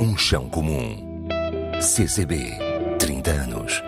Um chão comum. CCB, 30 anos.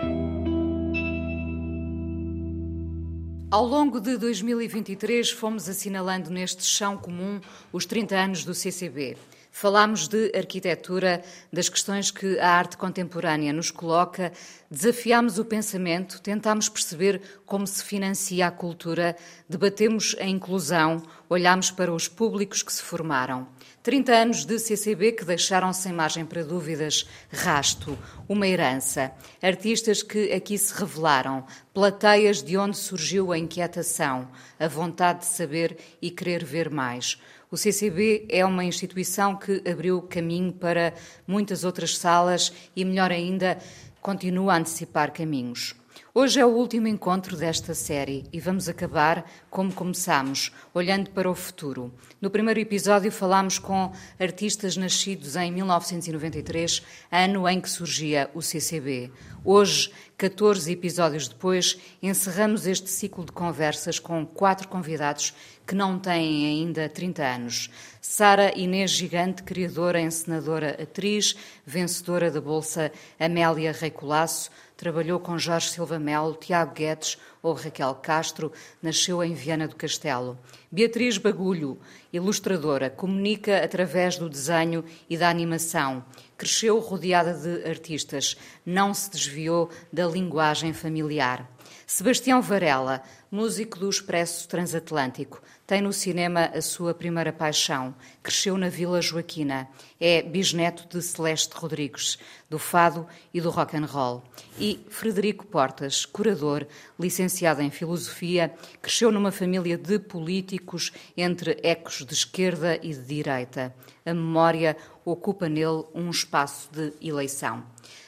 Ao longo de 2023, fomos assinalando neste chão comum os 30 anos do CCB. Falámos de arquitetura, das questões que a arte contemporânea nos coloca, desafiámos o pensamento, tentámos perceber como se financia a cultura, debatemos a inclusão, olhámos para os públicos que se formaram. 30 anos de CCB que deixaram sem margem para dúvidas rasto, uma herança, artistas que aqui se revelaram, plateias de onde surgiu a inquietação, a vontade de saber e querer ver mais. O CCB é uma instituição que abriu caminho para muitas outras salas e, melhor ainda, continua a antecipar caminhos. Hoje é o último encontro desta série e vamos acabar como começamos, olhando para o futuro. No primeiro episódio falámos com artistas nascidos em 1993, ano em que surgia o CCB. Hoje, 14 episódios depois, encerramos este ciclo de conversas com quatro convidados que não têm ainda 30 anos. Sara Inês Gigante, criadora, encenadora, atriz, vencedora da Bolsa Amélia Rei Colasso, trabalhou com Jorge Silva Melo, Tiago Guedes ou Raquel Castro, nasceu em Viana do Castelo. Beatriz Bagulho, ilustradora, comunica através do desenho e da animação. Cresceu rodeada de artistas, não se desviou da linguagem familiar. Sebastião Varela, músico do Expresso Transatlântico, tem no cinema a sua primeira paixão. Cresceu na Vila Joaquina. É bisneto de Celeste Rodrigues, do fado e do rock and roll. E Frederico Portas, curador, licenciado em filosofia, cresceu numa família de políticos entre ecos de esquerda e de direita. A memória ocupa nele um espaço de eleição.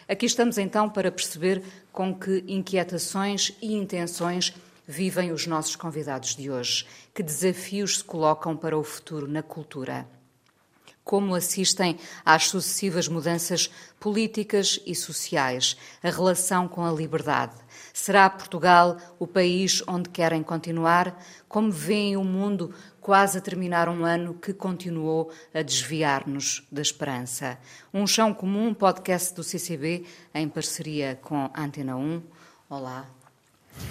Aqui estamos então para perceber com que inquietações e intenções vivem os nossos convidados de hoje? Que desafios se colocam para o futuro na cultura? Como assistem às sucessivas mudanças políticas e sociais, a relação com a liberdade? Será Portugal o país onde querem continuar? Como veem o mundo quase a terminar um ano que continuou a desviar-nos da esperança? Um Chão Comum, podcast do CCB, em parceria com Antena 1. Olá,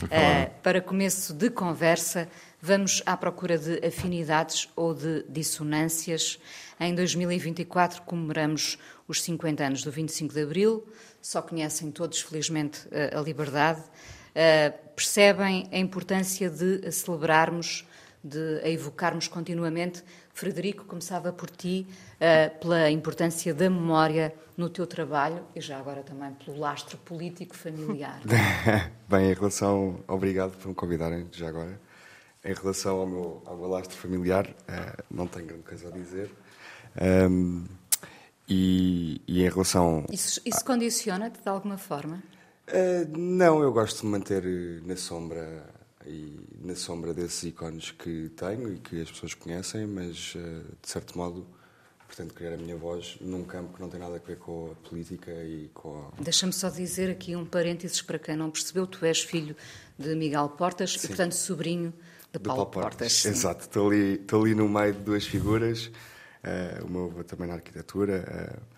Uh, para começo de conversa, vamos à procura de afinidades ou de dissonâncias. Em 2024 comemoramos os 50 anos do 25 de Abril, só conhecem todos, felizmente, a liberdade. Uh, percebem a importância de celebrarmos, de a evocarmos continuamente. Frederico, começava por ti, uh, pela importância da memória no teu trabalho e já agora também pelo lastro político familiar. Bem, em relação. Obrigado por me convidarem, já agora. Em relação ao meu, ao meu lastro familiar, uh, não tenho grande coisa a dizer. Um, e, e, em relação. Isso, isso condiciona-te de alguma forma? Uh, não, eu gosto de manter na sombra e na sombra desses ícones que tenho e que as pessoas conhecem, mas uh, de certo modo pretendo criar a minha voz num campo que não tem nada a ver com a política e com a... Deixa-me só dizer aqui um parênteses para quem não percebeu, tu és filho de Miguel Portas Sim. e, portanto, sobrinho de, de Paulo, Paulo, Portas. Portas. Exato, estou ali, estou ali no meio de duas figuras, uh, o meu avô também na arquitetura, uh,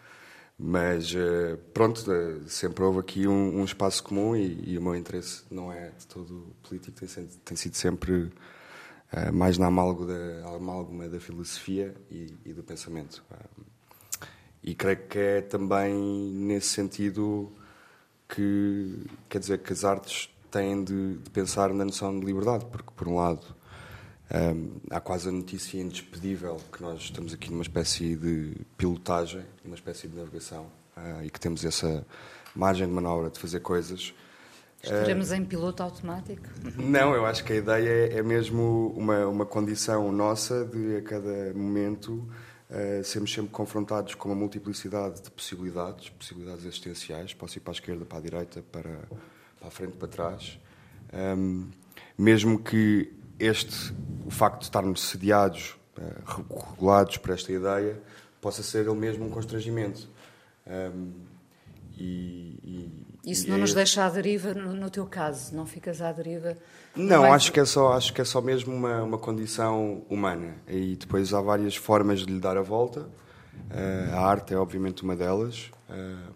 mas uh, pronto, sempre houve aqui um, um espaço comum e, e, o meu interesse não é de todo político, tem, tem sido sempre uh, mais na amálgama da, amálgama da filosofia e, e do pensamento. Uh, e creio que é também nesse sentido que, quer dizer, que as artes têm de, de pensar na noção de liberdade, porque, por um lado, um, há quase a notícia indespedível que nós estamos aqui numa espécie de pilotagem, uma espécie de navegação, uh, e que temos essa margem de manobra de fazer coisas Estaremos uh, em piloto automático? Não, eu acho que a ideia é, é mesmo uma, uma condição nossa de, a cada momento, uh, sermos sempre confrontados com uma multiplicidade de possibilidades, possibilidades existenciais. Posso ir para a esquerda, para a direita, para, para a frente, para trás. Um, mesmo que este, o facto de estarmos sediados, uh, regulados por esta ideia, possa ser ele mesmo um constrangimento. Um, e, e isso não nos deixa à deriva, no, no, teu caso, não ficas à deriva? Não, é acho, que é só, acho que é só mesmo uma, uma condição humana. E depois há várias formas de lhe dar a volta. Uh, a arte é obviamente uma delas, uh,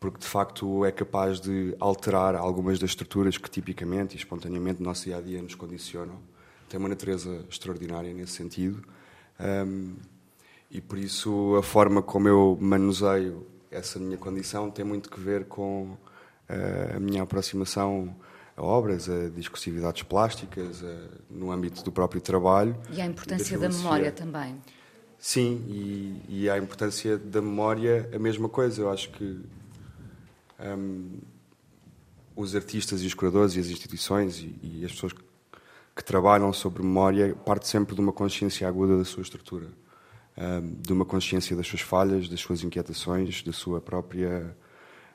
porque de facto é capaz de alterar algumas das estruturas que tipicamente e espontaneamente no nosso dia a dia nos condicionam. Tem uma natureza extraordinária nesse sentido. Um, e por isso a forma como eu manuseio essa minha condição tem muito que ver com uh, a minha aproximação a obras, a discursividades plásticas, a, no âmbito do próprio trabalho. E a importância da, da memória também. Sim, e, e, a importância da memória, a mesma coisa. Eu acho que um, os artistas e os curadores e as instituições e, e as pessoas que, trabalham sobre memória partem sempre de uma consciência aguda da sua estrutura um, de uma consciência das suas falhas, das suas inquietações, da sua própria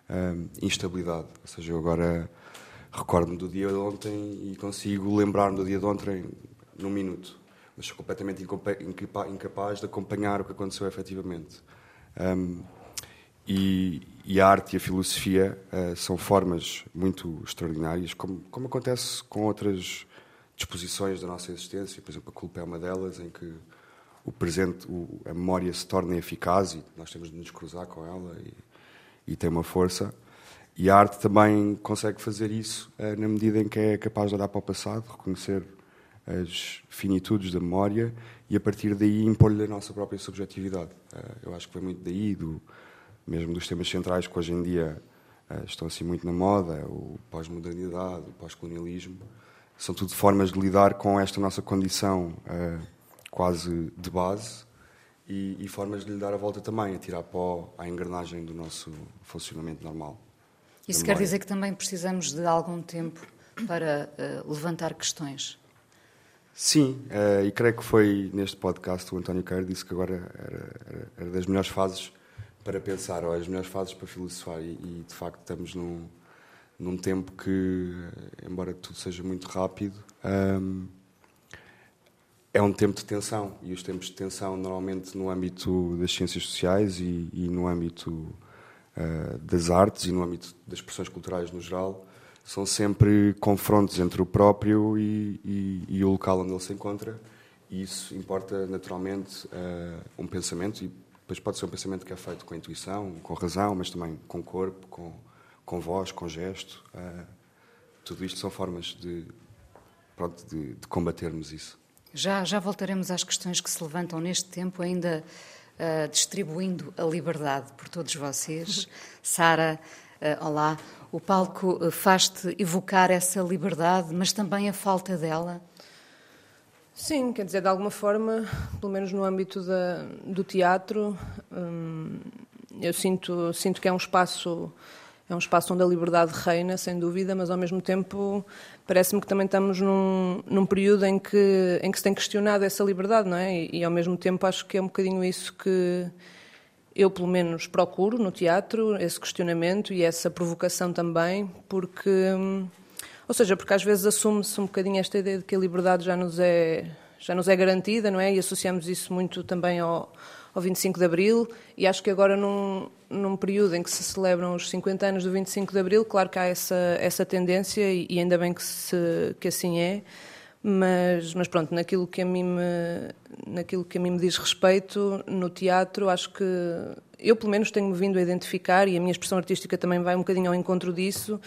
um, instabilidade. Ou seja, eu agora recordo-me do dia de ontem e consigo lembrar-me do dia de ontem num minuto, mas sou completamente incapaz de acompanhar o que aconteceu efetivamente. Um, e, e, a arte e a filosofia uh, são formas muito extraordinárias, como, como acontece com outras disposições da nossa existência. Por exemplo, a culpa é uma delas, em que o presente, o, a memória se torna eficaz e nós temos de nos cruzar com ela e, e tem uma força. E a arte também consegue fazer isso uh, na medida em que é capaz de olhar para o passado, reconhecer as finitudes da memória e a partir daí impor-lhe a nossa própria subjetividade. Uh, eu acho que foi muito daí, do, mesmo dos temas centrais que hoje em dia uh, estão assim muito na moda, o pós-modernidade, o pós-colonialismo, são tudo formas de lidar com esta nossa condição quase de base e, e, formas de lhe dar a volta também, a tirar pó à engrenagem do nosso funcionamento normal. Isso quer dizer que também precisamos de algum tempo para uh, levantar questões? Sim, uh, e creio que foi neste podcast o António Queiro disse que agora era, era, era, das melhores fases para pensar, ou as melhores fases para filosofar, e, e de facto estamos num, num tempo que, embora tudo seja muito rápido, um, é um tempo de tensão. E os tempos de tensão normalmente no âmbito das ciências sociais e, e no âmbito uh, das artes e no âmbito das expressões culturais no geral são sempre confrontos entre o próprio e, e, e o local onde ele se encontra. E isso importa naturalmente uh, um pensamento e depois pode ser um pensamento que é feito com intuição, com razão, mas também com corpo, com, com voz, com gesto. Uh, tudo isto são formas de, pronto, de, de combatermos isso. Já, já voltaremos às questões que se levantam neste tempo, ainda uh, distribuindo a liberdade por todos vocês. Sara, uh, olá. O palco faz-te evocar essa liberdade, mas também a falta dela? Sim, quer dizer, de alguma forma, pelo menos no âmbito da, do teatro, hum, eu sinto, sinto que é um espaço é um espaço onde a liberdade reina, sem dúvida, mas ao mesmo tempo parece-me que também estamos num, num período em que, em que se tem questionado essa liberdade, não é? E, e, ao mesmo tempo acho que é um bocadinho isso que eu, pelo menos, procuro no teatro, esse questionamento e essa provocação também, porque. Ou seja, porque às vezes assume-se um bocadinho esta ideia de que a liberdade já nos é, já nos é garantida, não é? E associamos isso muito também ao ao 25 de Abril, e acho que agora, num, num período em que se celebram os 50 anos do 25 de Abril, claro que há essa, essa tendência, e, e ainda bem que, se, que assim é, mas, mas pronto, naquilo que, a mim me, naquilo que a mim me diz respeito, no teatro, acho que eu, pelo menos, tenho-me vindo a identificar, e a minha expressão artística também vai um bocadinho ao encontro disso,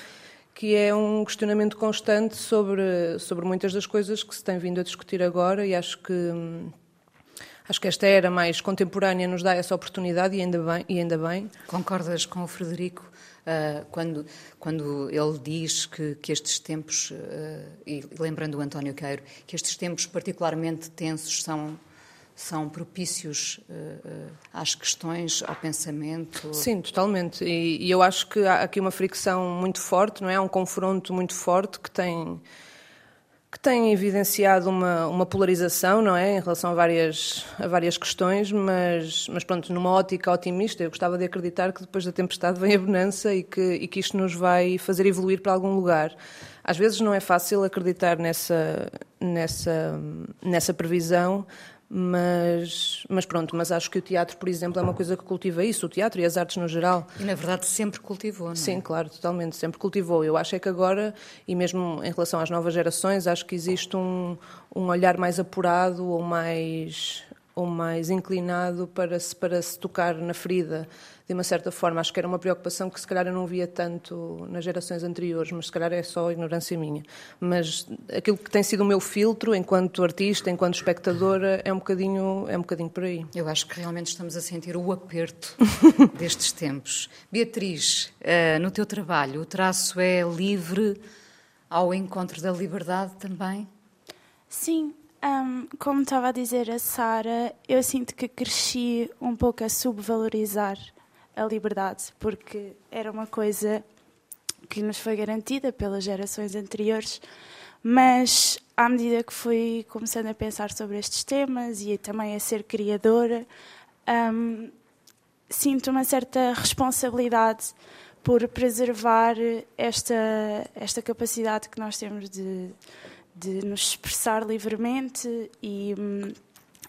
que é um questionamento constante sobre, sobre muitas das coisas que se tem vindo a discutir agora, e acho que Acho que esta era mais contemporânea nos dá essa oportunidade e ainda bem. E ainda bem. Concordas com o Frederico uh, quando, quando ele diz que, que estes tempos, uh, e lembrando o António Queiro, que estes tempos particularmente tensos são são propícios uh, às questões, ao pensamento? Sim, totalmente. E, e, eu acho que há aqui uma fricção muito forte, não é? Um confronto muito forte que tem que tem evidenciado uma, uma polarização, não é, em relação a várias, a várias questões, mas, mas pronto, numa ótica otimista, eu gostava de acreditar que depois da tempestade vem a bonança e que, e que isto nos vai fazer evoluir para algum lugar. Às vezes não é fácil acreditar nessa, nessa, nessa previsão, mas, mas pronto, mas acho que o teatro, por exemplo, é uma coisa que cultiva isso, o teatro e as artes no geral. E na verdade sempre cultivou, não é? Sim, claro, totalmente, sempre cultivou. Eu acho é que agora, e mesmo em relação às novas gerações, acho que existe um, um olhar mais apurado ou mais ou mais inclinado para se, para se tocar na ferida de uma certa forma. Acho que era uma preocupação que se calhar eu não via tanto nas gerações anteriores, mas se calhar é só ignorância minha. Mas aquilo que tem sido o meu filtro enquanto artista, enquanto espectadora, é um bocadinho, é um bocadinho por aí. Eu acho que realmente estamos a sentir o aperto destes tempos. Beatriz, eh, no teu trabalho, o traço é livre ao encontro da liberdade também? Sim, um, como estava a dizer a Sara, eu sinto que cresci um pouco a subvalorizar a liberdade, porque era uma coisa que nos foi garantida pelas gerações anteriores, mas à medida que fui começando a pensar sobre estes temas e também a ser criadora, um, sinto uma certa responsabilidade por preservar esta, esta capacidade que nós temos de, de nos expressar livremente e,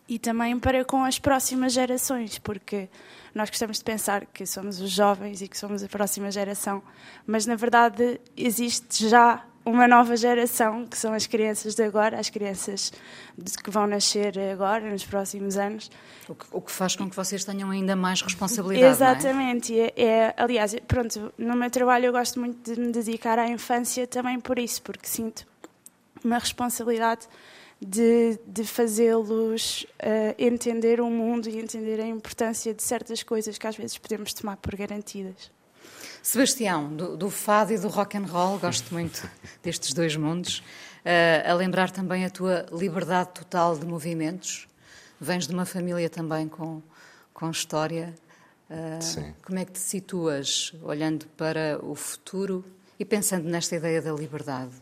e também para com as próximas gerações, porque nós gostamos de pensar que somos os jovens e que somos a próxima geração, mas na verdade existe já uma nova geração, que são as crianças de agora, as crianças que vão nascer agora, nos próximos anos. O que, o que faz com que vocês tenham ainda mais responsabilidade. É? Exatamente. É? É, aliás, pronto, no meu trabalho eu gosto muito de me dedicar à infância também por isso, porque sinto uma responsabilidade de, de fazê-los uh, entender o mundo e entender a importância de certas coisas que às vezes podemos tomar por garantidas. Sebastião, do, do fado e do rock and roll, gosto muito destes dois mundos. Uh, a lembrar também a tua liberdade total de movimentos. Vens de uma família também com, com história. Uh, Sim. Como é que te situas olhando para o futuro e pensando nesta ideia da liberdade?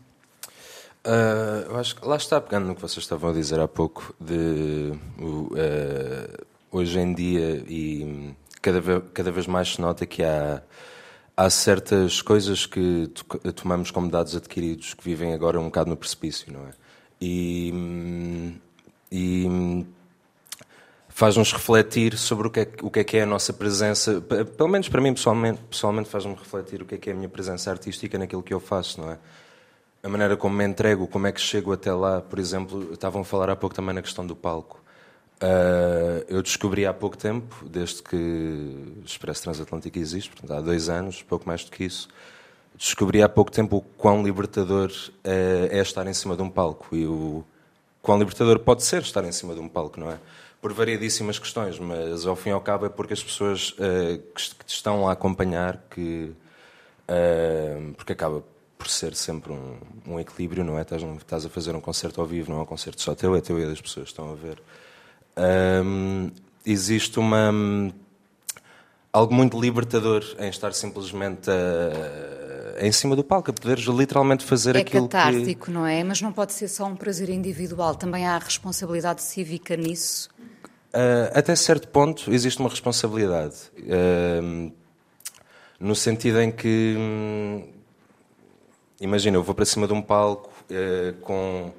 Uh, eu acho que lá está pegando no que vocês estavam a dizer há pouco de uh, hoje em dia e cada vez, cada vez mais se nota que há há certas coisas que tomamos como dados adquiridos que vivem agora um bocado no precipício, não é? E, e faz-nos refletir sobre o que, é, o que é que é a nossa presença, pelo menos para mim pessoalmente, pessoalmente faz-me refletir o que é que é a minha presença artística naquilo que eu faço, não é? A maneira como me entrego, como é que chego até lá, por exemplo, estavam a falar há pouco também na questão do palco. Uh, eu descobri há pouco tempo, desde que o Expresso Transatlântico existe, portanto, há dois anos, pouco mais do que isso, descobri há pouco tempo o quão libertador é, é estar em cima de um palco e o quão libertador pode ser estar em cima de um palco, não é? Por variedíssimas questões, mas ao fim e ao cabo é porque as pessoas uh, que, te estão a acompanhar, que, uh, porque acaba por ser sempre um, um equilíbrio, não é? Estás, estás, a fazer um concerto ao vivo, não é um concerto só teu, é teu e das pessoas que estão a ver. Um, existe uma algo muito libertador em estar simplesmente a, em cima do palco, a poderes literalmente fazer é aquilo catártico, que... não é? Mas não pode ser só um prazer individual, também há responsabilidade cívica nisso? Uh, até certo ponto existe uma responsabilidade. Uh, no sentido em que hum, imagina, eu vou para cima de um palco uh, com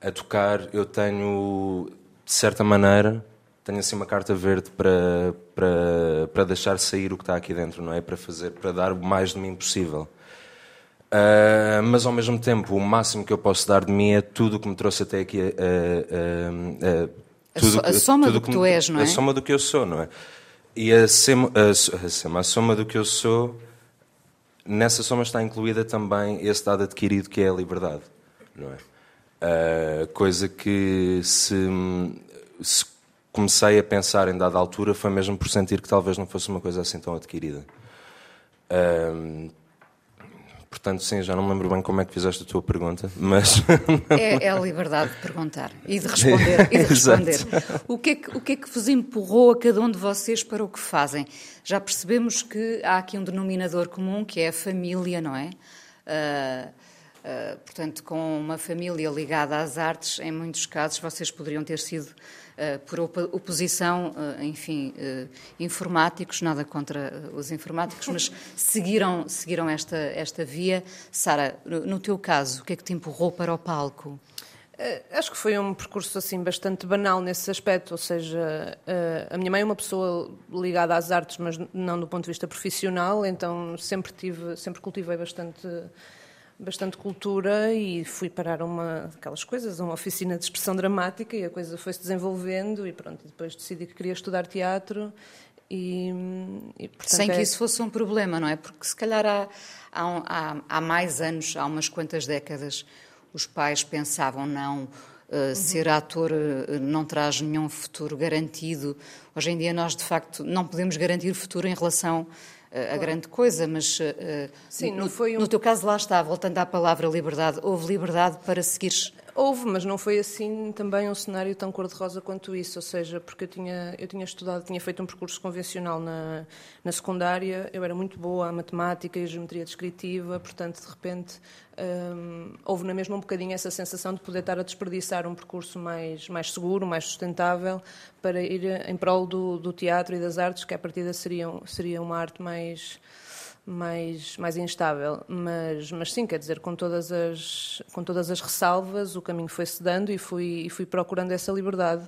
a tocar, eu tenho, de certa maneira, tenho assim uma carta verde para, para, para deixar sair o que está aqui dentro, não é? Para fazer, para dar o mais de mim possível. Uh, mas ao mesmo tempo, o máximo que eu posso dar de mim é tudo o que me trouxe até aqui. Uh, uh, tudo, a, soma tudo do que, que tu és, não é? A soma do que eu sou, não é? E a, sema, a, a, a soma do que eu sou nessa soma está incluída também esse dado adquirido que é a liberdade, não é? Uh, coisa que se, se, comecei a pensar em dada altura foi mesmo por sentir que talvez não fosse uma coisa assim tão adquirida. Uh, Portanto, sim, já não me lembro bem como é que fizeste a tua pergunta, mas. É, é a liberdade de perguntar e de responder. E de responder. o, que é que, o que é que vos empurrou a cada um de vocês para o que fazem? Já percebemos que há aqui um denominador comum que é a família, não é? Uh, uh, portanto, com uma família ligada às artes, em muitos casos vocês poderiam ter sido por oposição, eh, enfim, eh, informáticos, nada contra os informáticos, mas seguiram, seguiram esta, esta via. Sara, no teu caso, o que é que te empurrou para o palco? Acho que foi um percurso assim bastante banal nesse aspecto, ou seja, a minha mãe é uma pessoa ligada às artes, mas não do ponto de vista profissional, então sempre tive, sempre cultivei bastante bastante cultura e fui parar uma aquelas coisas, uma oficina de expressão dramática e a coisa foi se desenvolvendo e pronto, depois decidi que queria estudar teatro e, e portanto, sem que é... isso fosse um problema, não é? Porque se calhar há, há, há mais anos, há umas quantas décadas, os pais pensavam não Uh, ser ator uh, não traz nenhum futuro garantido. Hoje em dia nós, de facto, não podemos garantir o futuro em relação a grande coisa, mas uh, Sim, no, um... no, teu caso lá está, voltando à palavra liberdade, houve liberdade para seguires Houve, mas não foi assim também um cenário tão cor-de-rosa quanto isso, ou seja, porque eu tinha, eu tinha estudado, tinha feito um percurso convencional na, na secundária, eu era muito boa a matemática e a geometria descritiva, portanto, de repente, hum, houve na mesma um bocadinho essa sensação de poder estar a desperdiçar um percurso mais, mais seguro, mais sustentável, para ir em prol do, do teatro e das artes, que a partida seriam, seria uma arte mais mais, mais instável. Mas, mas sim, quer dizer, com todas, as, com todas as ressalvas, o caminho foi-se dando e fui, e fui procurando essa liberdade.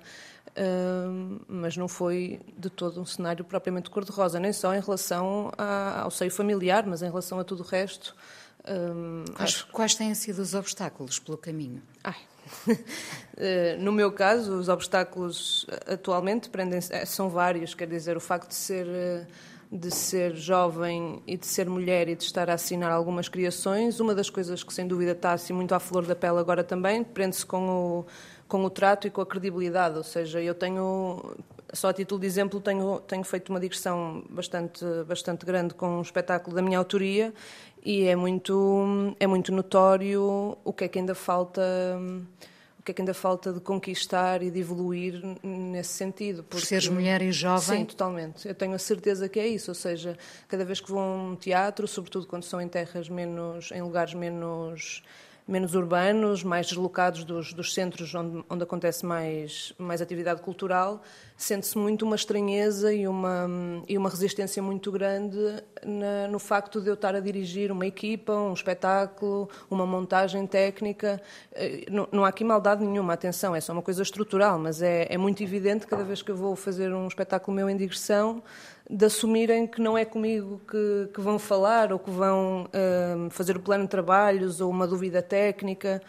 Uh, mas não foi de todo um cenário propriamente cor-de-rosa, nem só em relação a, ao seio familiar, mas em relação a tudo o resto. Uh, quais, acho... quais têm sido os obstáculos pelo caminho? uh, no meu caso, os obstáculos atualmente prendem eh, são vários, quer dizer, o facto de ser eh, de ser jovem e de ser mulher e de estar a assinar algumas criações. Uma das coisas que, sem dúvida, está assim muito à flor da pele agora também, prende-se com o, com o trato e com a credibilidade. Ou seja, eu tenho, só a título de exemplo, tenho, tenho feito uma digressão bastante, bastante grande com um espetáculo da minha autoria e é muito, é muito notório o que é que ainda falta que é que ainda falta de conquistar e de evoluir nesse sentido. Porque, Por seres mulher e jovem? Sim, totalmente. Eu tenho a certeza que é isso, ou seja, cada vez que vou a um teatro, sobretudo quando são em terras menos, em lugares menos menos urbanos, mais deslocados dos, dos centros onde, onde acontece mais, mais atividade cultural, sente-se muito uma estranheza e uma, e uma resistência muito grande na, no facto de eu estar a dirigir uma equipa, um espetáculo, uma montagem técnica. Eh, não, não há aqui maldade nenhuma, atenção, é só uma coisa estrutural, mas é, é muito evidente cada vez que eu vou fazer um espetáculo meu em digressão de assumirem que não é comigo que, que vão falar ou que vão uh, fazer o plano de trabalhos ou uma dúvida técnica.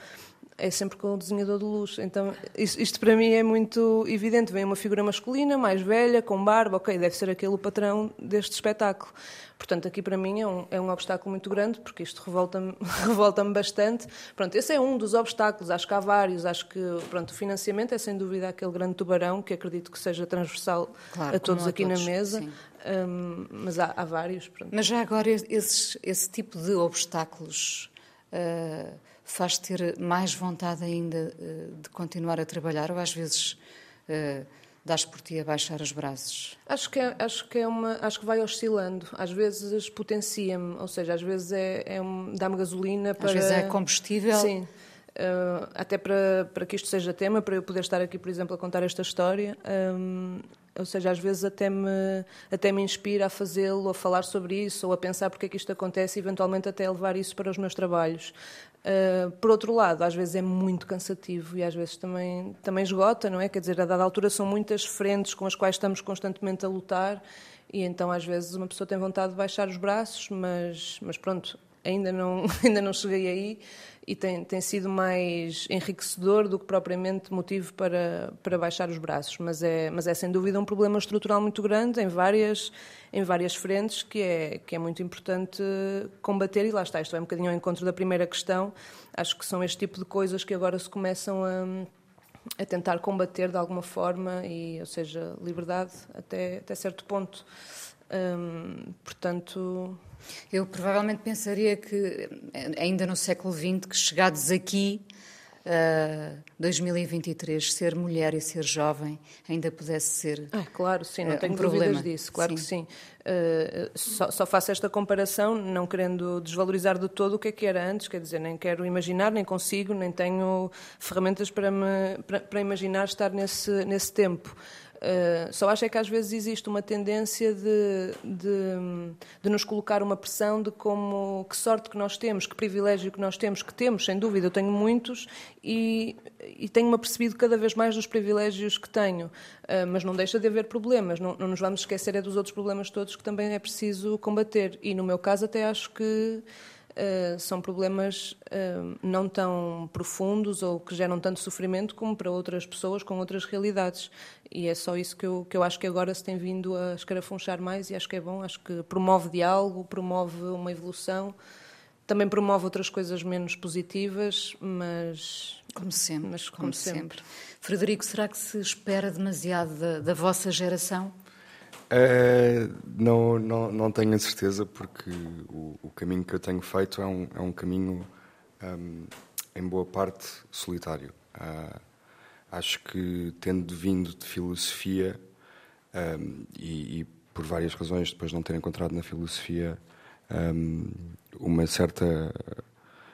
É sempre com o desenhador de luz. Então, isto, isto para mim é muito evidente. Vem uma figura masculina, mais velha, com barba, ok, deve ser aquele o patrão deste espetáculo. Portanto, aqui para mim é um, é um obstáculo muito grande, porque isto revolta-me revolta bastante. Pronto, esse é um dos obstáculos, acho que há vários. Acho que pronto, o financiamento é sem dúvida aquele grande tubarão, que acredito que seja transversal claro, a todos aqui todos, na mesa. Um, mas há, há vários. Pronto. Mas já agora, esses, esse tipo de obstáculos uh, faz ter mais vontade ainda uh, de continuar a trabalhar ou às vezes. Uh, dás por ti a baixar os braços? Acho que, é, acho que, é uma, acho que vai oscilando. Às vezes potencia-me, ou seja, às vezes é, é um, dá-me gasolina para... Às vezes é combustível. Sim. Uh, até para, para que isto seja tema, para eu poder estar aqui, por exemplo, a contar esta história. Um, ou seja, às vezes até me, até me inspira a fazê-lo, a falar sobre isso, ou a pensar porque é que isto acontece e eventualmente até levar isso para os meus trabalhos. Uh, por outro lado, às vezes é muito cansativo e às vezes também, também esgota, não é? Quer dizer, a dada altura são muitas frentes com as quais estamos constantemente a lutar e então às vezes uma pessoa tem vontade de baixar os braços, mas, mas pronto, ainda não, ainda não cheguei aí e tem, tem sido mais enriquecedor do que propriamente motivo para, para baixar os braços. Mas é, mas é sem dúvida um problema estrutural muito grande em várias, em várias frentes que é, que é muito importante combater. E lá está, isto é um bocadinho ao encontro da primeira questão. Acho que são este tipo de coisas que agora se começam a a tentar combater de alguma forma e ou seja liberdade até até certo ponto hum, portanto eu provavelmente pensaria que, ainda no século XX, que chegados aqui, uh, 2023, ser mulher e ser jovem ainda pudesse ser. Ah, claro, sim, não uh, tenho um dúvidas problema. disso, claro sim. que sim. Uh, só, só, faço esta comparação, não querendo desvalorizar de todo o que é que era antes, quer dizer, nem quero imaginar, nem consigo, nem tenho ferramentas para, me, para, para imaginar estar nesse, nesse tempo. Uh, só acho é que às vezes existe uma tendência de, de, de, nos colocar uma pressão de como que sorte que nós temos, que privilégio que nós temos, que temos, sem dúvida, eu tenho muitos e, e tenho-me apercebido cada vez mais dos privilégios que tenho, uh, mas não deixa de haver problemas, não, não nos vamos esquecer é dos outros problemas todos que também é preciso combater e no meu caso até acho que uh, são problemas uh, não tão profundos ou que geram tanto sofrimento como para outras pessoas com outras realidades. E é só isso que eu, que eu acho que agora se tem vindo a escarafunchar mais e acho que é bom. Acho que promove diálogo, promove uma evolução, também promove outras coisas menos positivas, mas. Como sempre. Mas como, como sempre. sempre. Frederico, será que se espera demasiado da, da vossa geração? Uh, não, não, não tenho a certeza, porque o, o, caminho que eu tenho feito é um, é um caminho, um, em boa parte, solitário. Uh, acho que, tendo vindo de filosofia, um, e, e, por várias razões, depois de não ter encontrado na filosofia hum, uma certa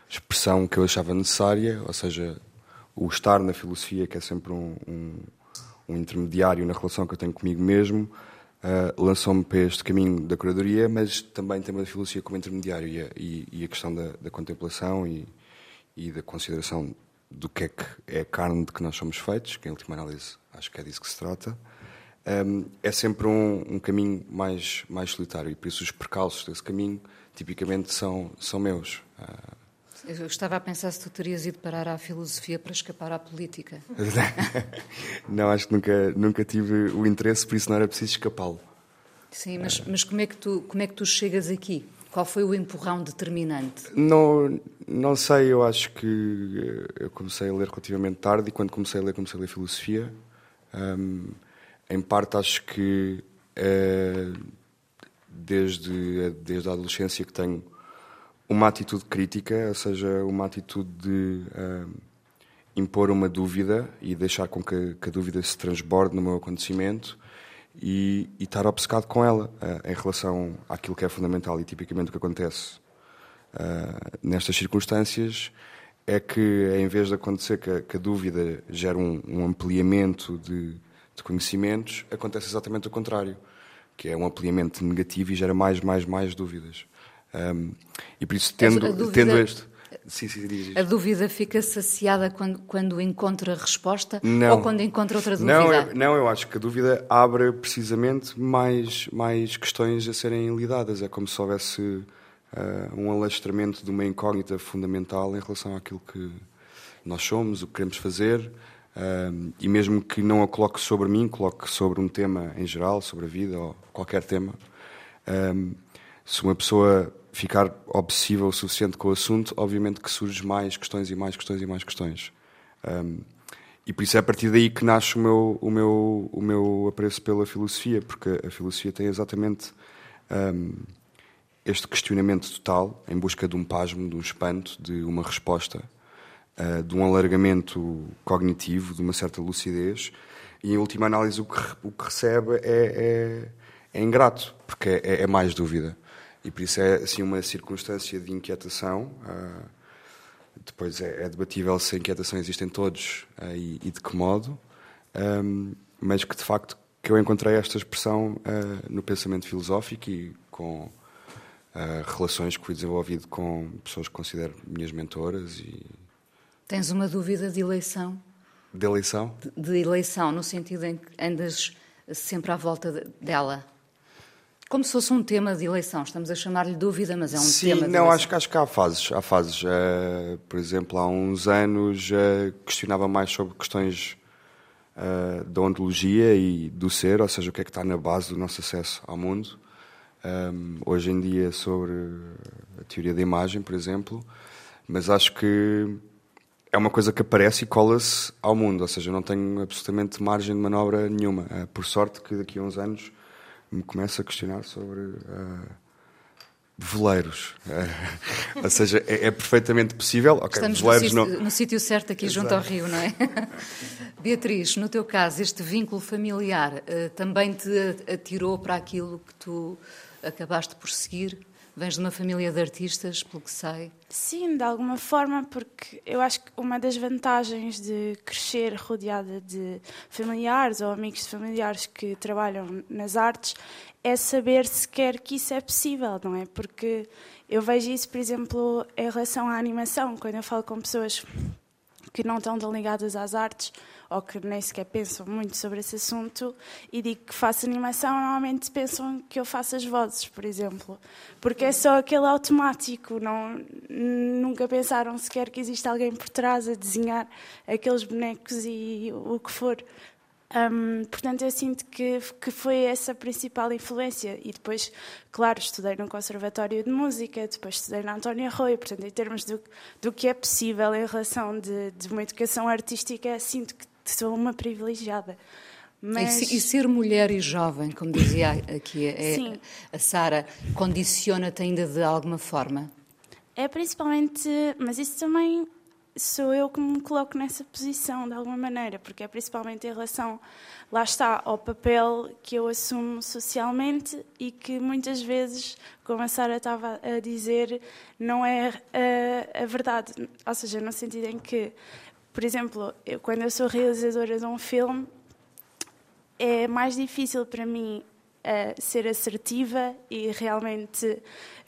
expressão que eu achava necessária, ou seja, o estar na filosofia, que é sempre um, um, um intermediário na relação que eu tenho comigo mesmo uh, lançou-me para este caminho da curadoria, mas também tem uma filosofia como intermediário e a, e, e a questão da, da contemplação e, e, da consideração do que é que é a carne de que nós somos feitos, que em última análise acho que é disso que se trata, um, é sempre um, um, caminho mais, mais solitário e por isso os percalços desse caminho tipicamente são, são meus. Uh, eu estava a pensar se tu terias ido parar à filosofia para escapar à política. não, acho que nunca, nunca tive o interesse, por isso não era preciso escapá-lo. Sim, mas, mas como, é que tu, como é que tu chegas aqui? Qual foi o empurrão determinante? Não, não sei, eu acho que eu comecei a ler relativamente tarde e quando comecei a ler, comecei a ler filosofia. Um, em parte, acho que é desde, desde a adolescência que tenho uma atitude crítica, ou seja, uma atitude de uh, impor uma dúvida e deixar com que, que, a dúvida se transborde no meu acontecimento e, e estar obcecado com ela uh, em relação àquilo que é fundamental e tipicamente o que acontece uh, nestas circunstâncias é que em vez de acontecer que a, que a dúvida gera um, um ampliamento de, de conhecimentos, acontece exatamente o contrário, que é um ampliamento negativo e gera mais, mais, mais dúvidas. Um, e por isso, tendo, dúvida, tendo este. Sim, sim, A dúvida fica saciada quando, quando encontra resposta não. ou quando encontra outra dúvida? Não eu, não, eu acho que a dúvida abre precisamente mais, mais questões a serem lidadas. É como se houvesse uh, um alastramento de uma incógnita fundamental em relação àquilo que nós somos, o que queremos fazer. Uh, e mesmo que não a coloque sobre mim, coloque sobre um tema em geral, sobre a vida ou qualquer tema. Uh, se uma pessoa ficar obsessiva o suficiente com o assunto, obviamente que surgem mais questões e mais questões e mais questões. Um, e por isso é a partir daí que nasce o meu, o meu, o meu apreço pela filosofia, porque a filosofia tem exatamente um, este questionamento total, em busca de um pasmo, de um espanto, de uma resposta, uh, de um alargamento cognitivo, de uma certa lucidez, e em última análise o que, o que recebe é, é, é ingrato, porque é, é mais dúvida. E por isso é assim uma circunstância de inquietação. Uh, depois é, é, debatível se a inquietação existe em todos uh, e, e, de que modo, um, mas que de facto que eu encontrei esta expressão no pensamento filosófico e com relações que fui desenvolvido com pessoas que considero minhas mentoras. E... Tens uma dúvida de eleição? De eleição? De, de eleição, no sentido em que andas sempre à volta dela. Como se fosse um tema de eleição. Estamos a chamar-lhe dúvida, mas é um Sim, tema de não, eleição. acho que acho que há fases. Há fases. Uh, por exemplo, há uns anos uh, questionava mais sobre questões uh, da ontologia e do ser, ou seja, o que é que está na base do nosso acesso ao mundo. Um, hoje em dia sobre a teoria da imagem, por exemplo, mas acho que é uma coisa que aparece e cola-se ao mundo, ou seja, não tenho absolutamente margem de manobra nenhuma. por sorte que daqui a uns anos me começo a questionar sobre uh, veleiros. Uh, ou seja, é, é, perfeitamente possível. Okay, Estamos veleiros no, sítio, não... no sítio certo aqui Exato. junto ao rio, não é? Beatriz, no teu caso, este vínculo familiar uh, também te atirou para aquilo que tu acabaste por seguir? Vens de uma família de artistas, pelo que sei? Sim, de alguma forma, porque eu acho que uma das vantagens de crescer rodeada de familiares ou amigos de familiares que trabalham nas artes é saber sequer que isso é possível, não é? Porque eu vejo isso, por exemplo, em relação à animação, quando eu falo com pessoas que não estão tão ligadas às artes ou que nem sequer pensam muito sobre esse assunto e digo que faço animação, normalmente pensam que eu faço as vozes, por exemplo, porque é só aquele automático, não, nunca pensaram sequer que existe alguém por trás a desenhar aqueles bonecos e o que for. Um, portanto, eu sinto que, que foi essa a principal influência. E depois, claro, estudei no Conservatório de Música, depois estudei na Antónia Arroio. Portanto, em termos do, do que é possível em relação de, de uma educação artística, sinto que sou uma privilegiada. Mas... E, ser mulher e jovem, como dizia aqui é, a Sara, condiciona-te ainda de alguma forma? É principalmente, mas isso também sou eu que me coloco nessa posição de alguma maneira, porque é principalmente em relação, lá está, ao papel que eu assumo socialmente e que muitas vezes, como a Sara estava a dizer, não é a, a verdade. Ou seja, no sentido em que, por exemplo, eu, quando eu sou realizadora de um filme, é mais difícil para mim uh, ser assertiva e realmente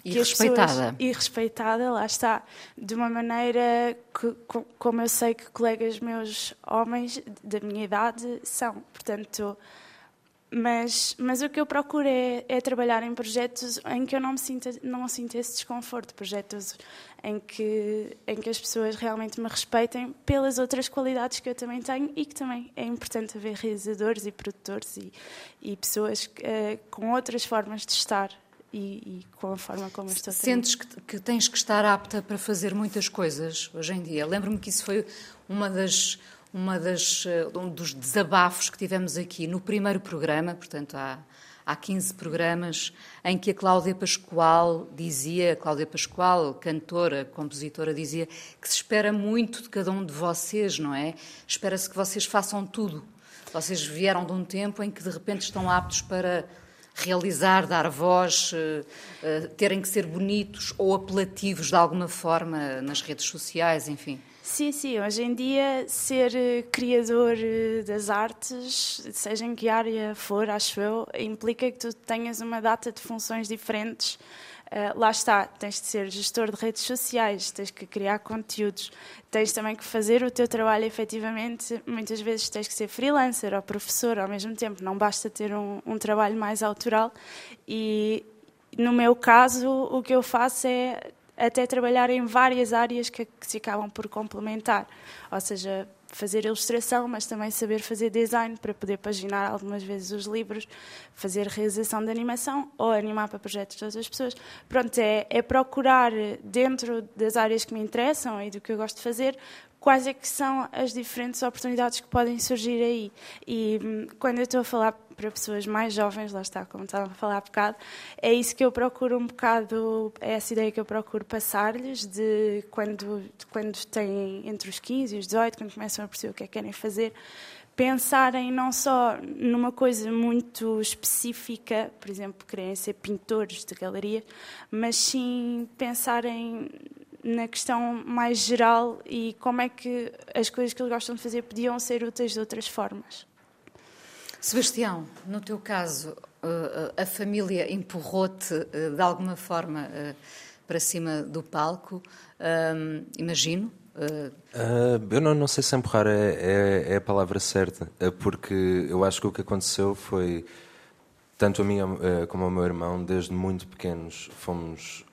e respeitada. Pessoas, e respeitada, lá está, de uma maneira que, como eu sei que colegas meus homens da minha idade são. Portanto, mas, mas o que eu procuro é, é, trabalhar em projetos em que eu não me sinta, não sinta esse desconforto, projetos em que, em que as pessoas realmente me respeitem pelas outras qualidades que eu também tenho e que também é importante haver realizadores e produtores e, e pessoas uh, com outras formas de estar e, e, com a forma como eu estou a Sentes que, que, tens que estar apta para fazer muitas coisas hoje em dia? Lembro-me que isso foi uma das, uma das, eh, um dos desabafos que tivemos aqui no primeiro programa, portanto há, há 15 programas, em que a Cláudia Pascoal dizia, a Cláudia Pascoal, cantora, compositora, dizia que se espera muito de cada um de vocês, não é? Espera-se que vocês façam tudo. Vocês vieram de um tempo em que de repente estão aptos para realizar, dar voz, uh, uh, terem que ser bonitos ou apelativos de alguma forma nas redes sociais, enfim. Sim, sim. Hoje em dia, ser eh, criador das artes, seja em que área for, acho eu, implica que tu tenhas uma data de funções diferentes Uh, lá está, tens de ser gestor de redes sociais, tens que criar conteúdos, tens também que fazer o teu trabalho efetivamente. Muitas vezes tens que ser freelancer ou professor ao mesmo tempo, não basta ter um, um trabalho mais autoral. E no meu caso, o que eu faço é até trabalhar em várias áreas que, que se acabam por complementar. Ou seja, fazer ilustração, mas também saber fazer design para poder paginar algumas vezes os livros, fazer realização de animação ou animar para projetos de outras pessoas. Pronto, é, é procurar dentro das áreas que me interessam e do que eu gosto de fazer, quais é que são as diferentes oportunidades que podem surgir aí. E hum, quando eu estou a falar para pessoas mais jovens, lá está, como estava a falar há bocado, é isso que eu procuro um bocado, é essa ideia que eu procuro passar-lhes de quando, de quando têm entre os 15 e os 18, quando começam a perceber o que é que querem fazer, pensarem não só numa coisa muito específica, por exemplo, querem ser pintores de galeria, mas sim pensarem na questão mais geral e como é que as coisas que eles gostam de fazer podiam ser úteis de outras formas. Sebastião, no teu caso, eh, a família empurrou-te eh, de alguma forma eh, para cima do palco, imagino. Uh, eu não, não sei se empurrar é, é, é, a palavra certa, porque eu acho que o que aconteceu foi, tanto a mim como ao meu irmão, desde muito pequenos, fomos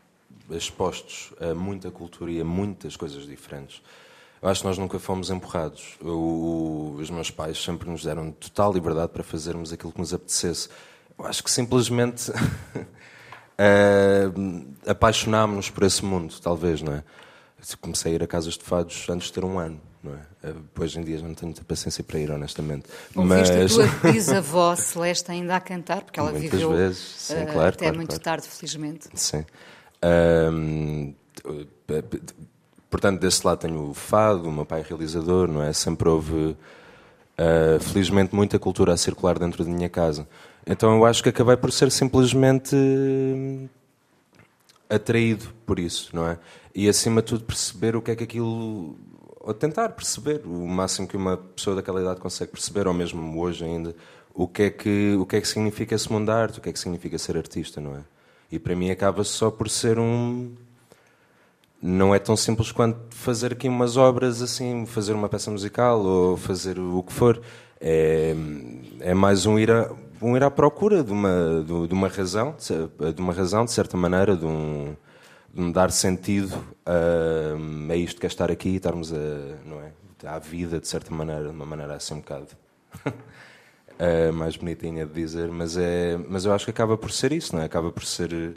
expostos a muita cultura e a muitas coisas diferentes. Eu acho que nós nunca fomos empurrados. Eu, os meus pais sempre nos deram total liberdade para fazermos aquilo que nos apetecesse. Eu acho que simplesmente uh, apaixonámos-nos por esse mundo, talvez, não é? Comecei a ir a casas de fados antes de ter um ano. Não é? Uh, hoje em dia já não tenho muita paciência para ir, honestamente. Ouviste Mas... a tua bisavó Celeste ainda a cantar, porque ela Muitas viveu vezes. Sim, uh, claro, até claro, muito claro. tarde, felizmente. Sim. Um, portanto, desse lado tenho o fado, o meu pai é realizador, não é? Sempre houve, uh, felizmente, muita cultura a circular dentro da minha casa. Então eu acho que acabei por ser simplesmente atraído por isso, não é? E acima de tudo perceber o que é que aquilo. ou tentar perceber o máximo que uma pessoa daquela idade consegue perceber, ou mesmo hoje ainda, o que é que, o que, é que significa esse mundo da arte, o que é que significa ser artista, não é? E para mim acaba só por ser um não é tão simples quanto fazer aqui umas obras assim, fazer uma peça musical ou fazer o que for. É, é mais um ir, a, um ir à procura de uma, de, de uma razão, de uma razão, de certa maneira, de um, de um dar sentido a, a isto que é estar aqui e estarmos a, não é? à vida, de certa maneira, de uma maneira assim um bocado mais bonitinha de dizer, mas, é, mas eu acho que acaba por ser isso, não é? acaba por ser